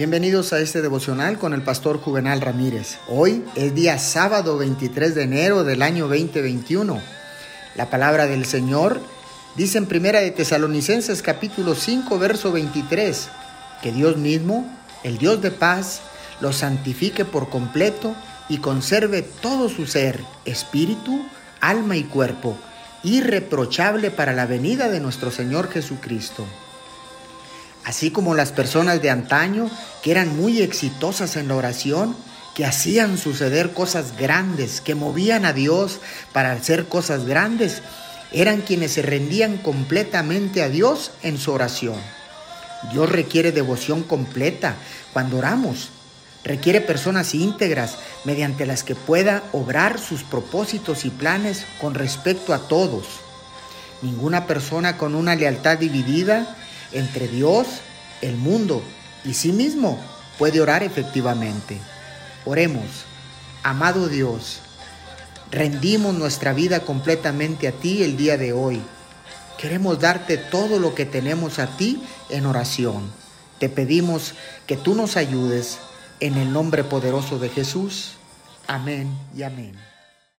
Bienvenidos a este devocional con el pastor Juvenal Ramírez. Hoy es día sábado 23 de enero del año 2021. La palabra del Señor dice en Primera de Tesalonicenses capítulo 5 verso 23 que Dios mismo, el Dios de paz, lo santifique por completo y conserve todo su ser, espíritu, alma y cuerpo, irreprochable para la venida de nuestro Señor Jesucristo así como las personas de antaño que eran muy exitosas en la oración, que hacían suceder cosas grandes, que movían a Dios para hacer cosas grandes, eran quienes se rendían completamente a Dios en su oración. Dios requiere devoción completa cuando oramos. Requiere personas íntegras mediante las que pueda obrar sus propósitos y planes con respecto a todos. Ninguna persona con una lealtad dividida entre Dios, el mundo y sí mismo puede orar efectivamente. Oremos, amado Dios, rendimos nuestra vida completamente a ti el día de hoy. Queremos darte todo lo que tenemos a ti en oración. Te pedimos que tú nos ayudes en el nombre poderoso de Jesús. Amén y amén.